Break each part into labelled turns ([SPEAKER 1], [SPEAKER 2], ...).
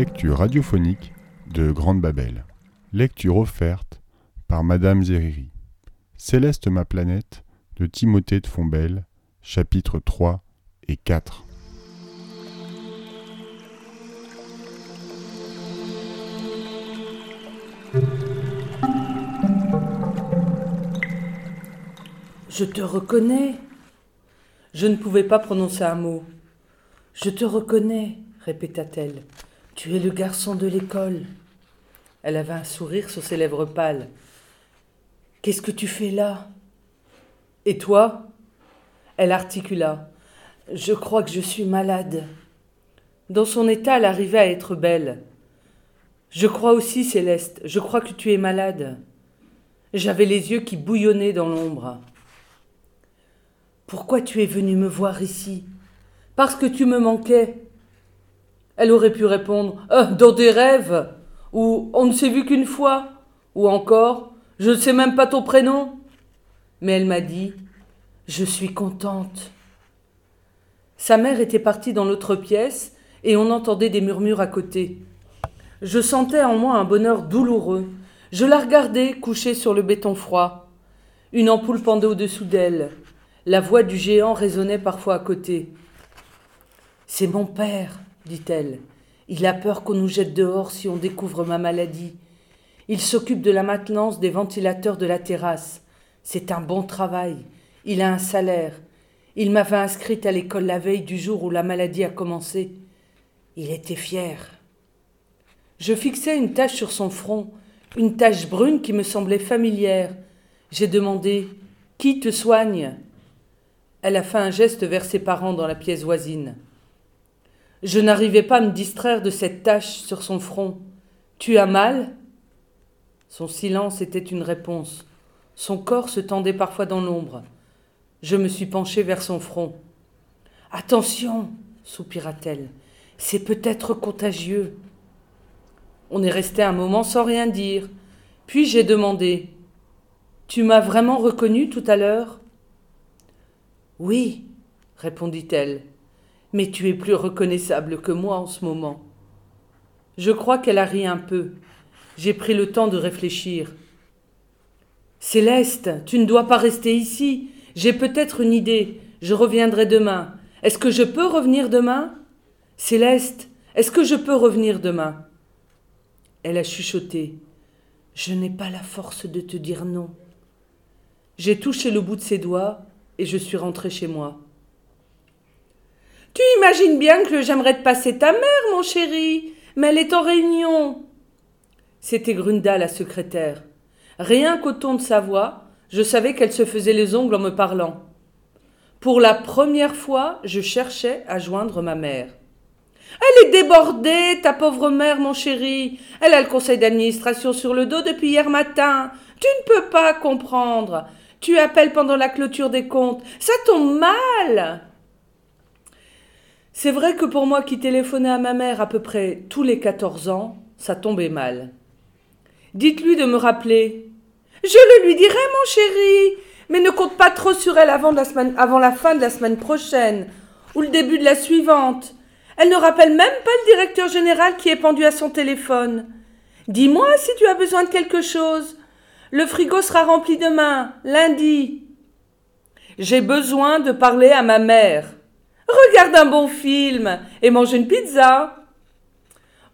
[SPEAKER 1] Lecture radiophonique de Grande Babel. Lecture offerte par Madame Zeriri. Céleste ma planète de Timothée de Fombelle, chapitres 3 et 4.
[SPEAKER 2] Je te reconnais. Je ne pouvais pas prononcer un mot. Je te reconnais, répéta-t-elle. Tu es le garçon de l'école. Elle avait un sourire sur ses lèvres pâles. Qu'est-ce que tu fais là? Et toi? Elle articula. Je crois que je suis malade. Dans son état, elle arrivait à être belle. Je crois aussi, Céleste, je crois que tu es malade. J'avais les yeux qui bouillonnaient dans l'ombre. Pourquoi tu es venu me voir ici? Parce que tu me manquais. Elle aurait pu répondre euh, Dans des rêves Ou On ne s'est vu qu'une fois Ou encore Je ne sais même pas ton prénom Mais elle m'a dit Je suis contente. Sa mère était partie dans l'autre pièce et on entendait des murmures à côté. Je sentais en moi un bonheur douloureux. Je la regardais couchée sur le béton froid. Une ampoule pendait au-dessous d'elle. La voix du géant résonnait parfois à côté. C'est mon père, dit-elle. Il a peur qu'on nous jette dehors si on découvre ma maladie. Il s'occupe de la maintenance des ventilateurs de la terrasse. C'est un bon travail. Il a un salaire. Il m'avait inscrite à l'école la veille du jour où la maladie a commencé. Il était fier. Je fixai une tache sur son front, une tache brune qui me semblait familière. J'ai demandé Qui te soigne? Elle a fait un geste vers ses parents dans la pièce voisine. Je n'arrivais pas à me distraire de cette tache sur son front. Tu as mal? Son silence était une réponse. Son corps se tendait parfois dans l'ombre. Je me suis penchée vers son front. Attention soupira-t-elle. C'est peut-être contagieux. On est resté un moment sans rien dire. Puis j'ai demandé Tu m'as vraiment reconnu tout à l'heure? Oui, répondit-elle, mais tu es plus reconnaissable que moi en ce moment. Je crois qu'elle a ri un peu. J'ai pris le temps de réfléchir. Céleste, tu ne dois pas rester ici. J'ai peut-être une idée. Je reviendrai demain. Est-ce que je peux revenir demain? Céleste, est-ce que je peux revenir demain? Elle a chuchoté. Je n'ai pas la force de te dire non. J'ai touché le bout de ses doigts et je suis rentrée chez moi. Tu imagines bien que j'aimerais te passer ta mère, mon chéri, mais elle est en réunion. C'était Grunda, la secrétaire. Rien qu'au ton de sa voix, je savais qu'elle se faisait les ongles en me parlant. Pour la première fois, je cherchais à joindre ma mère. Elle est débordée, ta pauvre mère, mon chéri. Elle a le conseil d'administration sur le dos depuis hier matin. Tu ne peux pas comprendre. Tu appelles pendant la clôture des comptes. Ça tombe mal. C'est vrai que pour moi qui téléphonais à ma mère à peu près tous les 14 ans, ça tombait mal. Dites-lui de me rappeler. Je le lui dirai, mon chéri, mais ne compte pas trop sur elle avant la, semaine, avant la fin de la semaine prochaine ou le début de la suivante. Elle ne rappelle même pas le directeur général qui est pendu à son téléphone. Dis-moi si tu as besoin de quelque chose. Le frigo sera rempli demain, lundi. J'ai besoin de parler à ma mère. Regarde un bon film et mange une pizza.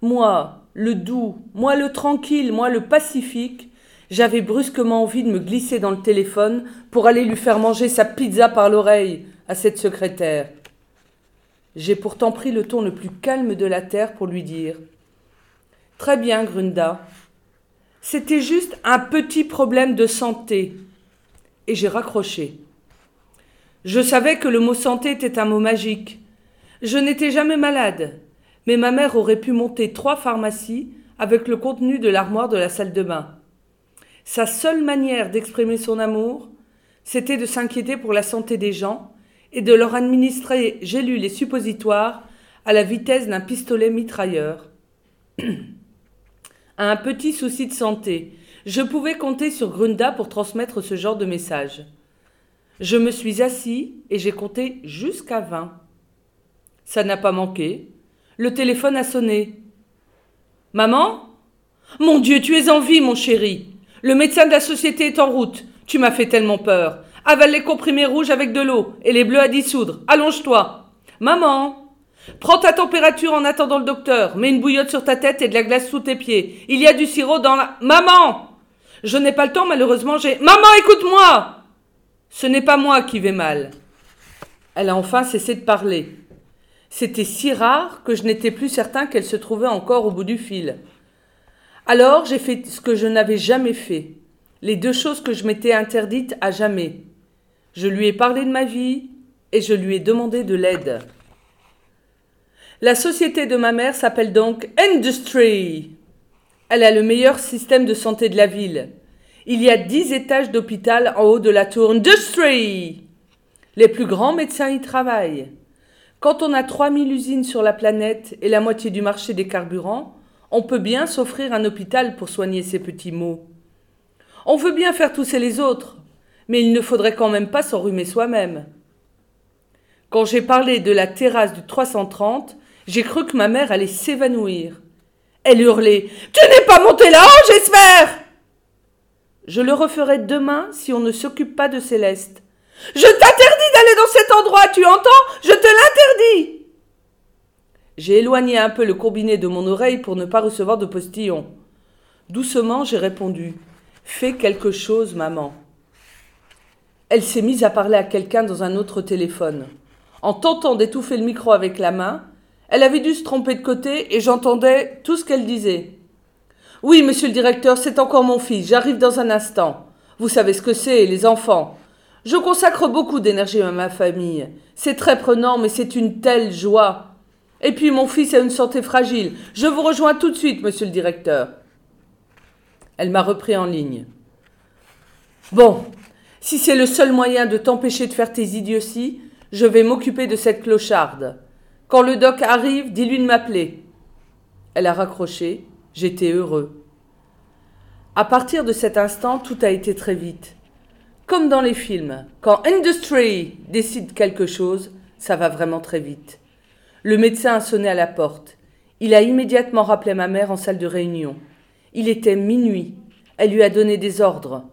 [SPEAKER 2] Moi, le doux, moi le tranquille, moi le pacifique, j'avais brusquement envie de me glisser dans le téléphone pour aller lui faire manger sa pizza par l'oreille à cette secrétaire. J'ai pourtant pris le ton le plus calme de la terre pour lui dire Très bien, Grunda, c'était juste un petit problème de santé. Et j'ai raccroché. Je savais que le mot santé était un mot magique. Je n'étais jamais malade, mais ma mère aurait pu monter trois pharmacies avec le contenu de l'armoire de la salle de bain. Sa seule manière d'exprimer son amour, c'était de s'inquiéter pour la santé des gens et de leur administrer gélules et suppositoires à la vitesse d'un pistolet mitrailleur. un petit souci de santé. Je pouvais compter sur Grunda pour transmettre ce genre de message. Je me suis assis et j'ai compté jusqu'à vingt. Ça n'a pas manqué. Le téléphone a sonné. Maman? Mon Dieu, tu es en vie, mon chéri. Le médecin de la société est en route. Tu m'as fait tellement peur. Avale les comprimés rouges avec de l'eau et les bleus à dissoudre. Allonge-toi. Maman Prends ta température en attendant le docteur. Mets une bouillotte sur ta tête et de la glace sous tes pieds. Il y a du sirop dans la. Maman Je n'ai pas le temps, malheureusement, j'ai. Maman, écoute-moi Ce n'est pas moi qui vais mal. Elle a enfin cessé de parler. C'était si rare que je n'étais plus certain qu'elle se trouvait encore au bout du fil. Alors j'ai fait ce que je n'avais jamais fait, les deux choses que je m'étais interdites à jamais. Je lui ai parlé de ma vie et je lui ai demandé de l'aide. La société de ma mère s'appelle donc Industry. Elle a le meilleur système de santé de la ville. Il y a dix étages d'hôpital en haut de la tour Industry. Les plus grands médecins y travaillent. Quand on a 3000 usines sur la planète et la moitié du marché des carburants, on peut bien s'offrir un hôpital pour soigner ces petits maux. On veut bien faire tousser les autres, mais il ne faudrait quand même pas s'enrhumer soi-même. Quand j'ai parlé de la terrasse du 330, j'ai cru que ma mère allait s'évanouir. Elle hurlait. Tu n'es pas monté là-haut, j'espère. Je le referai demain si on ne s'occupe pas de Céleste. Je t'interdis d'aller dans cet endroit, tu entends? Je te l'interdis. J'ai éloigné un peu le combiné de mon oreille pour ne pas recevoir de postillon. Doucement, j'ai répondu. Fais quelque chose, maman. Elle s'est mise à parler à quelqu'un dans un autre téléphone. En tentant d'étouffer le micro avec la main, elle avait dû se tromper de côté et j'entendais tout ce qu'elle disait. Oui, monsieur le directeur, c'est encore mon fils. J'arrive dans un instant. Vous savez ce que c'est, les enfants. Je consacre beaucoup d'énergie à ma famille. C'est très prenant, mais c'est une telle joie. Et puis mon fils a une santé fragile. Je vous rejoins tout de suite, monsieur le directeur. Elle m'a repris en ligne. Bon, si c'est le seul moyen de t'empêcher de faire tes idioties, je vais m'occuper de cette clocharde. Quand le doc arrive, dis-lui de m'appeler. Elle a raccroché. J'étais heureux. À partir de cet instant, tout a été très vite. Comme dans les films, quand Industry décide quelque chose, ça va vraiment très vite. Le médecin a sonné à la porte. Il a immédiatement rappelé ma mère en salle de réunion. Il était minuit. Elle lui a donné des ordres.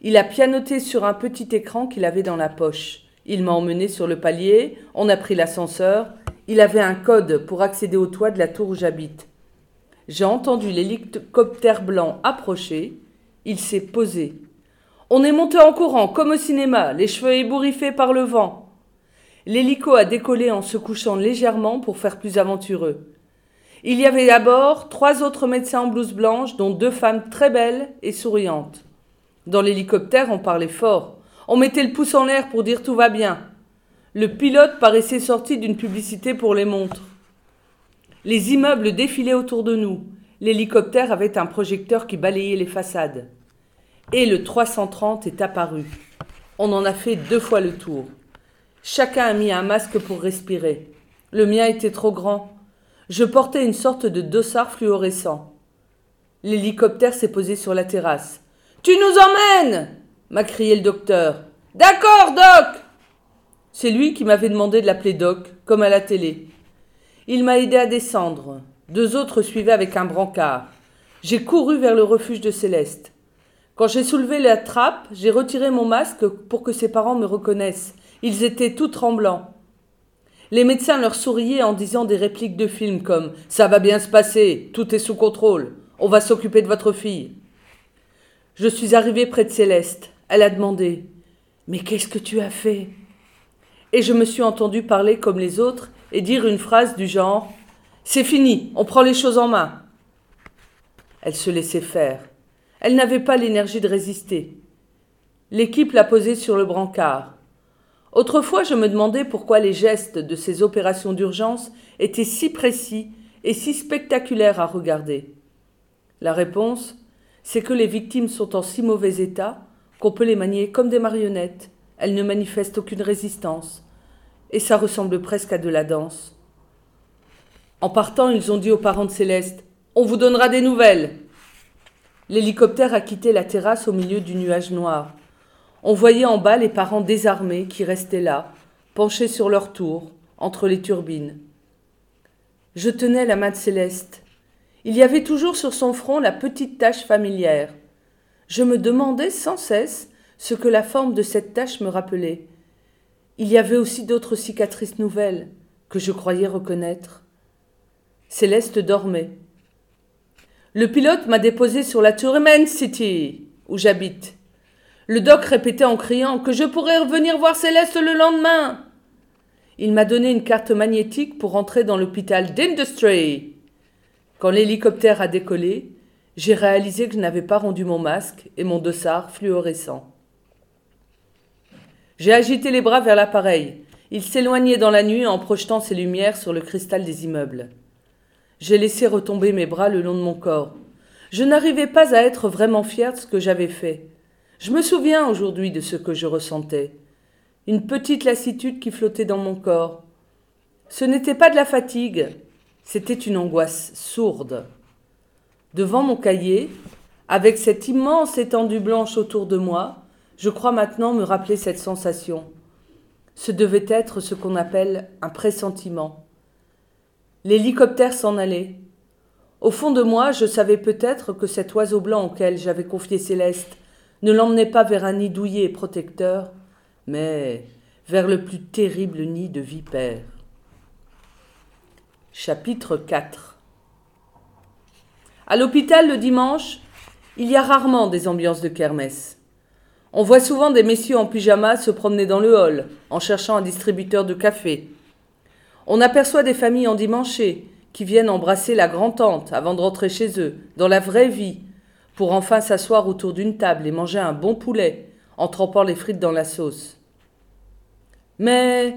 [SPEAKER 2] Il a pianoté sur un petit écran qu'il avait dans la poche. Il m'a emmené sur le palier, on a pris l'ascenseur, il avait un code pour accéder au toit de la tour où j'habite. J'ai entendu l'hélicoptère blanc approcher. Il s'est posé. On est monté en courant, comme au cinéma, les cheveux ébouriffés par le vent. L'hélico a décollé en se couchant légèrement pour faire plus aventureux. Il y avait d'abord trois autres médecins en blouse blanche, dont deux femmes très belles et souriantes. Dans l'hélicoptère, on parlait fort. On mettait le pouce en l'air pour dire tout va bien. Le pilote paraissait sorti d'une publicité pour les montres. Les immeubles défilaient autour de nous. L'hélicoptère avait un projecteur qui balayait les façades. Et le 330 est apparu. On en a fait deux fois le tour. Chacun a mis un masque pour respirer. Le mien était trop grand. Je portais une sorte de dossard fluorescent. L'hélicoptère s'est posé sur la terrasse. Tu nous emmènes m'a crié le docteur. D'accord, Doc c'est lui qui m'avait demandé de l'appeler Doc, comme à la télé. Il m'a aidé à descendre. Deux autres suivaient avec un brancard. J'ai couru vers le refuge de Céleste. Quand j'ai soulevé la trappe, j'ai retiré mon masque pour que ses parents me reconnaissent. Ils étaient tout tremblants. Les médecins leur souriaient en disant des répliques de films comme Ça va bien se passer, tout est sous contrôle, on va s'occuper de votre fille. Je suis arrivé près de Céleste. Elle a demandé Mais qu'est-ce que tu as fait? Et je me suis entendu parler comme les autres et dire une phrase du genre C'est fini, on prend les choses en main. Elle se laissait faire. Elle n'avait pas l'énergie de résister. L'équipe l'a posée sur le brancard. Autrefois, je me demandais pourquoi les gestes de ces opérations d'urgence étaient si précis et si spectaculaires à regarder. La réponse, c'est que les victimes sont en si mauvais état qu'on peut les manier comme des marionnettes elle ne manifeste aucune résistance, et ça ressemble presque à de la danse. En partant, ils ont dit aux parents de Céleste On vous donnera des nouvelles. L'hélicoptère a quitté la terrasse au milieu du nuage noir. On voyait en bas les parents désarmés qui restaient là, penchés sur leur tour, entre les turbines. Je tenais la main de Céleste. Il y avait toujours sur son front la petite tache familière. Je me demandais sans cesse ce que la forme de cette tache me rappelait. Il y avait aussi d'autres cicatrices nouvelles que je croyais reconnaître. Céleste dormait. Le pilote m'a déposé sur la tour City, où j'habite. Le doc répétait en criant que je pourrais revenir voir Céleste le lendemain. Il m'a donné une carte magnétique pour entrer dans l'hôpital d'Industry. Quand l'hélicoptère a décollé, j'ai réalisé que je n'avais pas rendu mon masque et mon dossard fluorescent. J'ai agité les bras vers l'appareil. Il s'éloignait dans la nuit en projetant ses lumières sur le cristal des immeubles. J'ai laissé retomber mes bras le long de mon corps. Je n'arrivais pas à être vraiment fier de ce que j'avais fait. Je me souviens aujourd'hui de ce que je ressentais. Une petite lassitude qui flottait dans mon corps. Ce n'était pas de la fatigue, c'était une angoisse sourde. Devant mon cahier, avec cette immense étendue blanche autour de moi, je crois maintenant me rappeler cette sensation. Ce devait être ce qu'on appelle un pressentiment. L'hélicoptère s'en allait. Au fond de moi, je savais peut-être que cet oiseau blanc auquel j'avais confié Céleste ne l'emmenait pas vers un nid douillet et protecteur, mais vers le plus terrible nid de vipères. Chapitre 4 À l'hôpital le dimanche, il y a rarement des ambiances de kermesse. On voit souvent des messieurs en pyjama se promener dans le hall, en cherchant un distributeur de café. On aperçoit des familles endimanchées, qui viennent embrasser la grand-tante avant de rentrer chez eux, dans la vraie vie, pour enfin s'asseoir autour d'une table et manger un bon poulet, en trempant les frites dans la sauce. Mais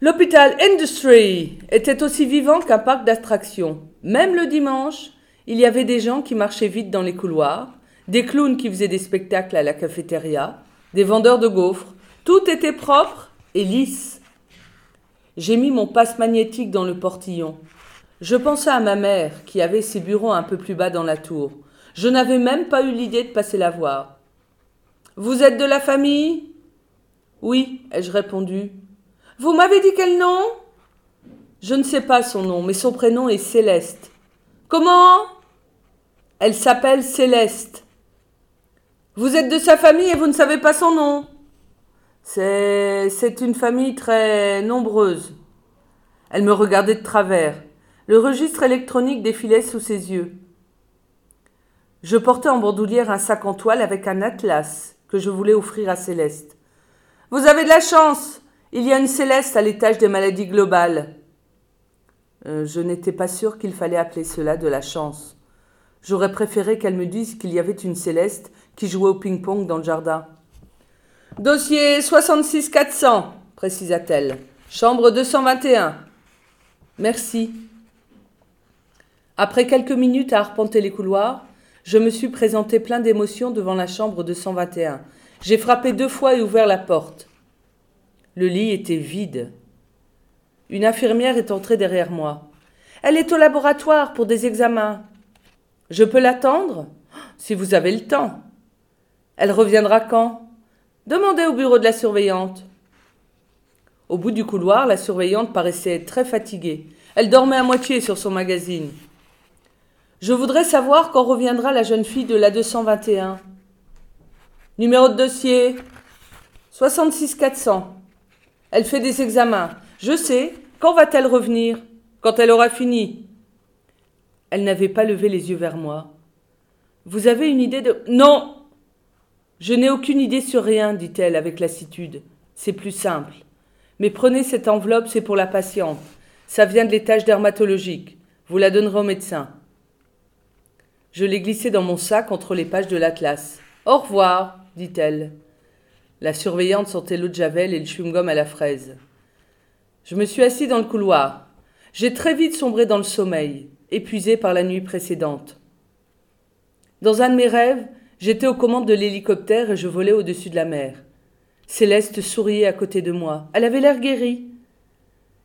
[SPEAKER 2] l'hôpital Industry était aussi vivant qu'un parc d'attractions. Même le dimanche, il y avait des gens qui marchaient vite dans les couloirs, des clowns qui faisaient des spectacles à la cafétéria, des vendeurs de gaufres. Tout était propre et lisse. J'ai mis mon passe magnétique dans le portillon. Je pensais à ma mère, qui avait ses bureaux un peu plus bas dans la tour. Je n'avais même pas eu l'idée de passer la voir. Vous êtes de la famille? Oui, ai-je répondu. Vous m'avez dit quel nom? Je ne sais pas son nom, mais son prénom est Céleste. Comment? Elle s'appelle Céleste. Vous êtes de sa famille et vous ne savez pas son nom. C'est, c'est une famille très nombreuse. Elle me regardait de travers. Le registre électronique défilait sous ses yeux. Je portais en bandoulière un sac en toile avec un atlas que je voulais offrir à Céleste. Vous avez de la chance. Il y a une Céleste à l'étage des maladies globales. Euh, je n'étais pas sûr qu'il fallait appeler cela de la chance. J'aurais préféré qu'elle me dise qu'il y avait une Céleste qui jouait au ping-pong dans le jardin. Dossier 66-400, précisa-t-elle. Chambre 221. Merci. Après quelques minutes à arpenter les couloirs, je me suis présenté plein d'émotions devant la chambre 221. J'ai frappé deux fois et ouvert la porte. Le lit était vide. Une infirmière est entrée derrière moi. Elle est au laboratoire pour des examens. Je peux l'attendre? Si vous avez le temps. Elle reviendra quand? Demandez au bureau de la surveillante. Au bout du couloir, la surveillante paraissait très fatiguée. Elle dormait à moitié sur son magazine. Je voudrais savoir quand reviendra la jeune fille de la 221. Numéro de dossier? 66 400. Elle fait des examens. Je sais. Quand va-t-elle revenir? Quand elle aura fini? Elle n'avait pas levé les yeux vers moi. Vous avez une idée de. Non je n'ai aucune idée sur rien, dit-elle avec lassitude. C'est plus simple. Mais prenez cette enveloppe, c'est pour la patiente. Ça vient de l'étage dermatologique. Vous la donnerez au médecin. Je l'ai glissée dans mon sac entre les pages de l'atlas. Au revoir, dit-elle. La surveillante sentait l'eau de javel et le chewing-gum à la fraise. Je me suis assis dans le couloir. J'ai très vite sombré dans le sommeil, épuisé par la nuit précédente. Dans un de mes rêves, J'étais aux commandes de l'hélicoptère et je volais au-dessus de la mer. Céleste souriait à côté de moi. Elle avait l'air guérie.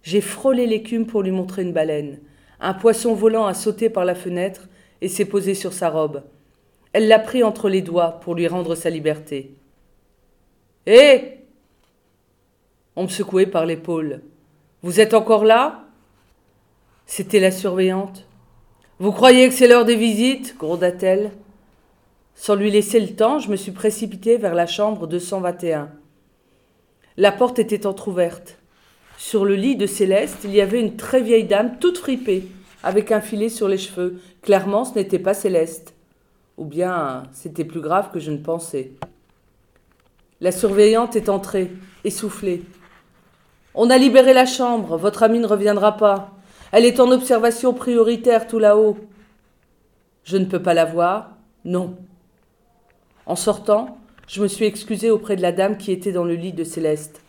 [SPEAKER 2] J'ai frôlé l'écume pour lui montrer une baleine. Un poisson volant a sauté par la fenêtre et s'est posé sur sa robe. Elle l'a pris entre les doigts pour lui rendre sa liberté. Hé On me secouait par l'épaule. Vous êtes encore là? C'était la surveillante. Vous croyez que c'est l'heure des visites? gronda-t-elle. Sans lui laisser le temps, je me suis précipité vers la chambre 221. La porte était entr'ouverte. Sur le lit de Céleste, il y avait une très vieille dame toute fripée, avec un filet sur les cheveux. Clairement, ce n'était pas Céleste. Ou bien, c'était plus grave que je ne pensais. La surveillante est entrée, essoufflée. On a libéré la chambre, votre amie ne reviendra pas. Elle est en observation prioritaire tout là-haut. Je ne peux pas la voir Non. En sortant, je me suis excusée auprès de la dame qui était dans le lit de Céleste.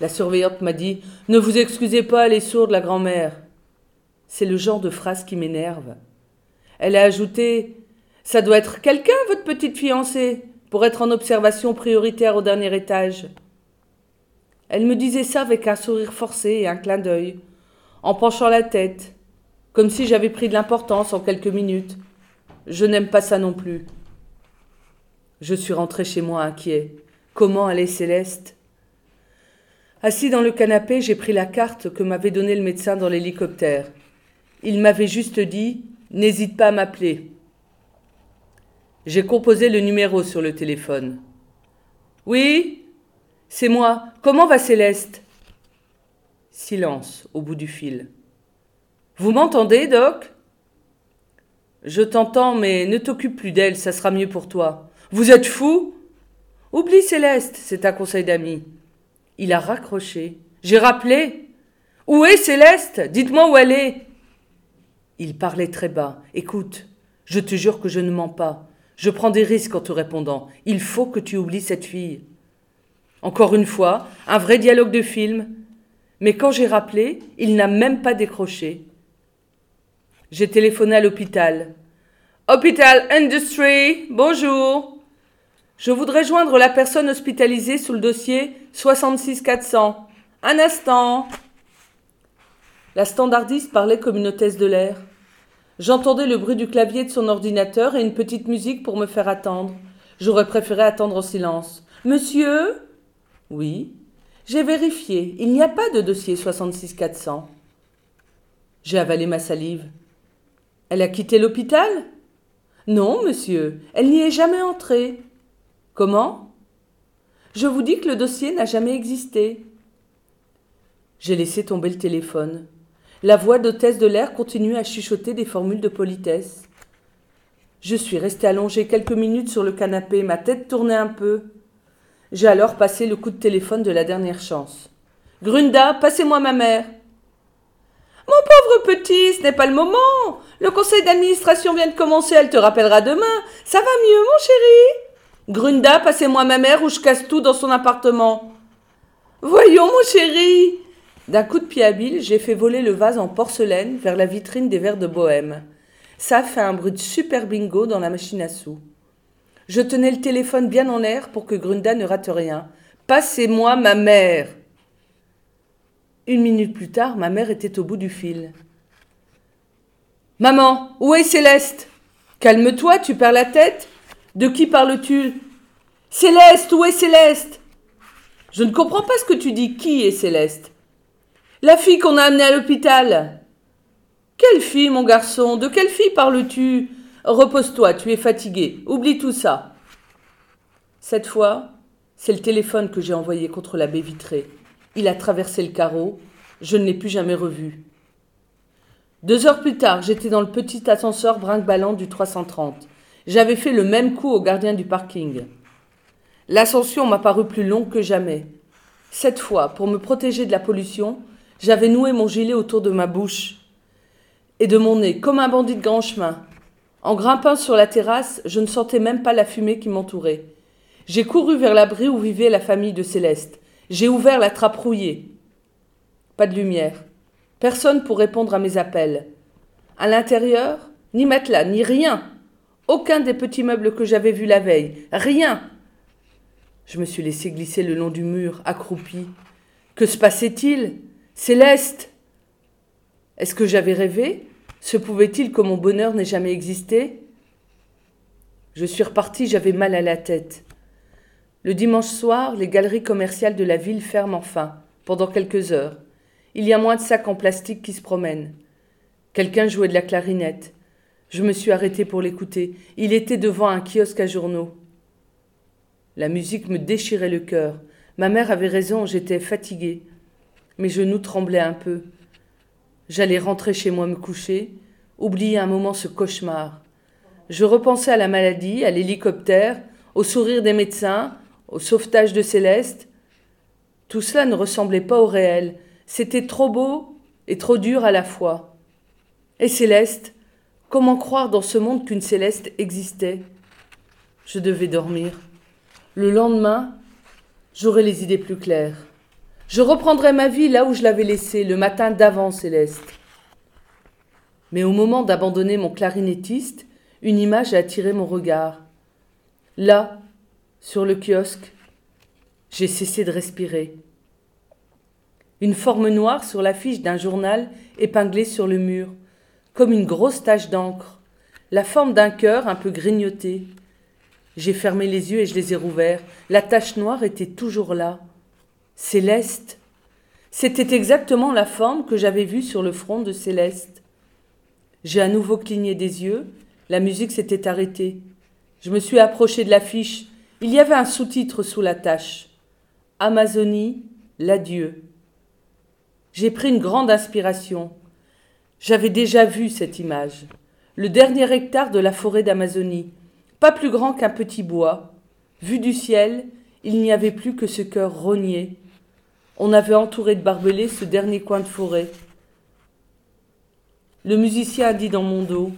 [SPEAKER 2] La surveillante m'a dit Ne vous excusez pas, elle est sourde, la grand-mère. C'est le genre de phrase qui m'énerve. Elle a ajouté Ça doit être quelqu'un, votre petite fiancée, pour être en observation prioritaire au dernier étage. Elle me disait ça avec un sourire forcé et un clin d'œil, en penchant la tête, comme si j'avais pris de l'importance en quelques minutes. Je n'aime pas ça non plus. Je suis rentré chez moi inquiet. Comment allait Céleste? Assis dans le canapé, j'ai pris la carte que m'avait donnée le médecin dans l'hélicoptère. Il m'avait juste dit N'hésite pas à m'appeler. J'ai composé le numéro sur le téléphone. Oui C'est moi. Comment va Céleste? Silence au bout du fil. Vous m'entendez, Doc? Je t'entends, mais ne t'occupe plus d'elle, ça sera mieux pour toi. Vous êtes fou? Oublie Céleste, c'est un conseil d'ami. Il a raccroché. J'ai rappelé. Où est Céleste? Dites-moi où elle est. Il parlait très bas. Écoute, je te jure que je ne mens pas. Je prends des risques en te répondant. Il faut que tu oublies cette fille. Encore une fois, un vrai dialogue de film. Mais quand j'ai rappelé, il n'a même pas décroché. J'ai téléphoné à l'hôpital. Hôpital Industry, bonjour. Je voudrais joindre la personne hospitalisée sous le dossier 66400. Un instant. La standardiste parlait comme une hôtesse de l'air. J'entendais le bruit du clavier de son ordinateur et une petite musique pour me faire attendre. J'aurais préféré attendre en silence. Monsieur? Oui. J'ai vérifié. Il n'y a pas de dossier 66400. J'ai avalé ma salive. Elle a quitté l'hôpital? Non, monsieur. Elle n'y est jamais entrée. Comment? Je vous dis que le dossier n'a jamais existé. J'ai laissé tomber le téléphone. La voix d'hôtesse de l'air continue à chuchoter des formules de politesse. Je suis resté allongé quelques minutes sur le canapé, ma tête tournait un peu. J'ai alors passé le coup de téléphone de la dernière chance. Grunda, passez-moi ma mère. Mon pauvre petit, ce n'est pas le moment. Le conseil d'administration vient de commencer, elle te rappellera demain. Ça va mieux, mon chéri? Grunda, passez-moi ma mère ou je casse tout dans son appartement. Voyons, mon chéri. D'un coup de pied habile, j'ai fait voler le vase en porcelaine vers la vitrine des verres de bohème. Ça fait un bruit de super bingo dans la machine à sous. Je tenais le téléphone bien en air pour que Grunda ne rate rien. Passez-moi ma mère. Une minute plus tard, ma mère était au bout du fil. Maman, où est Céleste? Calme-toi, tu perds la tête de qui parles-tu? Céleste, où est Céleste? Je ne comprends pas ce que tu dis. Qui est Céleste? La fille qu'on a amenée à l'hôpital. Quelle fille, mon garçon? De quelle fille parles-tu? Repose-toi, tu es fatigué. Oublie tout ça. Cette fois, c'est le téléphone que j'ai envoyé contre la baie vitrée. Il a traversé le carreau. Je ne l'ai plus jamais revu. Deux heures plus tard, j'étais dans le petit ascenseur brinque-ballant du 330. J'avais fait le même coup au gardien du parking. L'ascension m'a paru plus longue que jamais. Cette fois, pour me protéger de la pollution, j'avais noué mon gilet autour de ma bouche et de mon nez, comme un bandit de grand chemin. En grimpant sur la terrasse, je ne sentais même pas la fumée qui m'entourait. J'ai couru vers l'abri où vivait la famille de Céleste. J'ai ouvert la trappe rouillée. Pas de lumière. Personne pour répondre à mes appels. À l'intérieur, ni matelas, ni rien. Aucun des petits meubles que j'avais vus la veille. Rien. Je me suis laissé glisser le long du mur, accroupi. Que se passait-il? Céleste? Est-ce que j'avais rêvé? Se pouvait-il que mon bonheur n'ait jamais existé? Je suis reparti, j'avais mal à la tête. Le dimanche soir, les galeries commerciales de la ville ferment enfin, pendant quelques heures. Il y a moins de sacs en plastique qui se promènent. Quelqu'un jouait de la clarinette. Je me suis arrêté pour l'écouter. Il était devant un kiosque à journaux. La musique me déchirait le cœur. Ma mère avait raison, j'étais fatiguée. Mes genoux tremblaient un peu. J'allais rentrer chez moi me coucher, oublier un moment ce cauchemar. Je repensais à la maladie, à l'hélicoptère, au sourire des médecins, au sauvetage de Céleste. Tout cela ne ressemblait pas au réel. C'était trop beau et trop dur à la fois. Et Céleste Comment croire dans ce monde qu'une Céleste existait? Je devais dormir. Le lendemain, j'aurai les idées plus claires. Je reprendrai ma vie là où je l'avais laissée, le matin d'avant Céleste. Mais au moment d'abandonner mon clarinettiste, une image a attiré mon regard. Là, sur le kiosque, j'ai cessé de respirer. Une forme noire sur l'affiche d'un journal épinglé sur le mur, comme une grosse tache d'encre, la forme d'un cœur un peu grignoté. J'ai fermé les yeux et je les ai rouverts. La tache noire était toujours là. Céleste. C'était exactement la forme que j'avais vue sur le front de Céleste. J'ai à nouveau cligné des yeux. La musique s'était arrêtée. Je me suis approché de l'affiche. Il y avait un sous-titre sous la tache. Amazonie, l'adieu. J'ai pris une grande inspiration. J'avais déjà vu cette image. Le dernier hectare de la forêt d'Amazonie, pas plus grand qu'un petit bois. Vu du ciel, il n'y avait plus que ce cœur rogné. On avait entouré de barbelés ce dernier coin de forêt. Le musicien a dit dans mon dos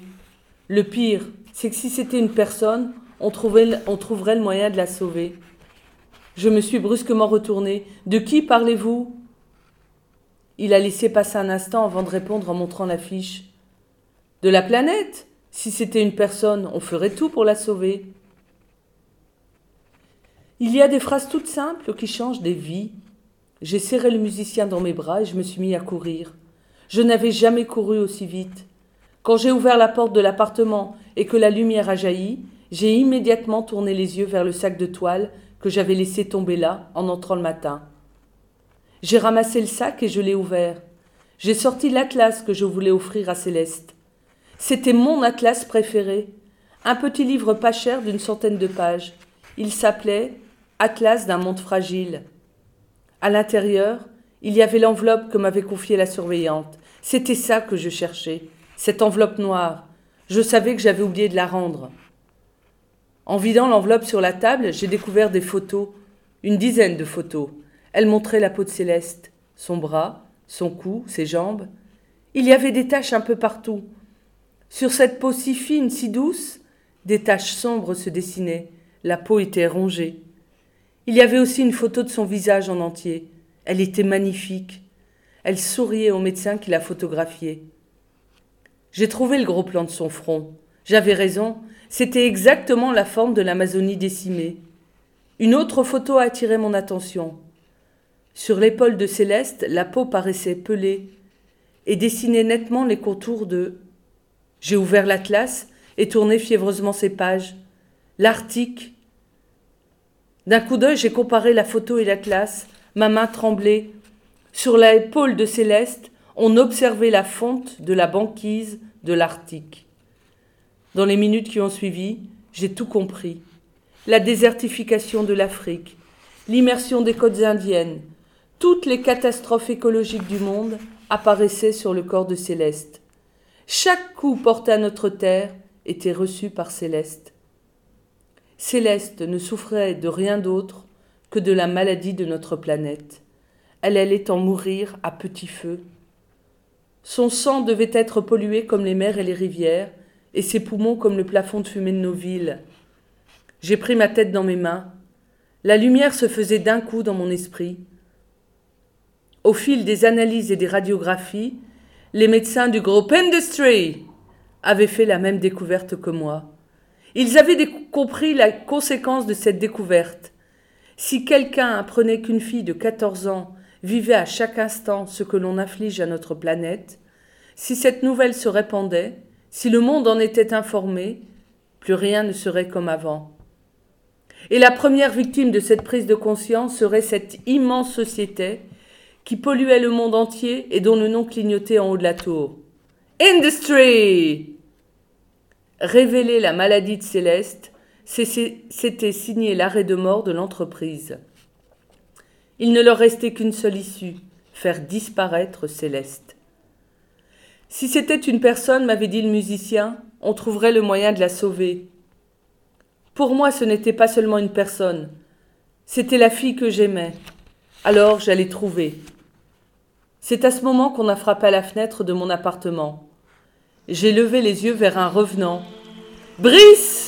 [SPEAKER 2] Le pire, c'est que si c'était une personne, on, on trouverait le moyen de la sauver. Je me suis brusquement retourné. De qui parlez-vous? Il a laissé passer un instant avant de répondre en montrant l'affiche. De la planète Si c'était une personne, on ferait tout pour la sauver. Il y a des phrases toutes simples qui changent des vies. J'ai serré le musicien dans mes bras et je me suis mis à courir. Je n'avais jamais couru aussi vite. Quand j'ai ouvert la porte de l'appartement et que la lumière a jailli, j'ai immédiatement tourné les yeux vers le sac de toile que j'avais laissé tomber là en entrant le matin. J'ai ramassé le sac et je l'ai ouvert. J'ai sorti l'atlas que je voulais offrir à Céleste. C'était mon atlas préféré, un petit livre pas cher d'une centaine de pages. Il s'appelait Atlas d'un monde fragile. À l'intérieur, il y avait l'enveloppe que m'avait confiée la surveillante. C'était ça que je cherchais, cette enveloppe noire. Je savais que j'avais oublié de la rendre. En vidant l'enveloppe sur la table, j'ai découvert des photos, une dizaine de photos. Elles montraient la peau de Céleste, son bras, son cou, ses jambes. Il y avait des taches un peu partout. Sur cette peau si fine, si douce, des taches sombres se dessinaient. La peau était rongée. Il y avait aussi une photo de son visage en entier. Elle était magnifique. Elle souriait au médecin qui la photographiait. J'ai trouvé le gros plan de son front. J'avais raison, c'était exactement la forme de l'Amazonie décimée. Une autre photo a attiré mon attention. Sur l'épaule de Céleste, la peau paraissait pelée et dessinait nettement les contours de. J'ai ouvert l'atlas et tourné fiévreusement ses pages. L'Arctique. D'un coup d'œil, j'ai comparé la photo et l'atlas. Ma main tremblait. Sur l'épaule de Céleste, on observait la fonte de la banquise de l'Arctique. Dans les minutes qui ont suivi, j'ai tout compris. La désertification de l'Afrique, l'immersion des côtes indiennes, toutes les catastrophes écologiques du monde apparaissaient sur le corps de Céleste. Chaque coup porté à notre terre était reçu par Céleste. Céleste ne souffrait de rien d'autre que de la maladie de notre planète. Elle allait en mourir à petit feu. Son sang devait être pollué comme les mers et les rivières, et ses poumons comme le plafond de fumée de nos villes. J'ai pris ma tête dans mes mains. La lumière se faisait d'un coup dans mon esprit. Au fil des analyses et des radiographies, les médecins du groupe Industry avaient fait la même découverte que moi. Ils avaient compris la conséquence de cette découverte. Si quelqu'un apprenait qu'une fille de 14 ans vivait à chaque instant ce que l'on inflige à notre planète, si cette nouvelle se répandait, si le monde en était informé, plus rien ne serait comme avant. Et la première victime de cette prise de conscience serait cette immense société qui polluait le monde entier et dont le nom clignotait en haut de la tour. Industry Révéler la maladie de Céleste, c'était signer l'arrêt de mort de l'entreprise. Il ne leur restait qu'une seule issue, faire disparaître Céleste. Si c'était une personne, m'avait dit le musicien, on trouverait le moyen de la sauver. Pour moi, ce n'était pas seulement une personne, c'était la fille que j'aimais. Alors j'allais trouver. C'est à ce moment qu'on a frappé à la fenêtre de mon appartement. J'ai levé les yeux vers un revenant. Brice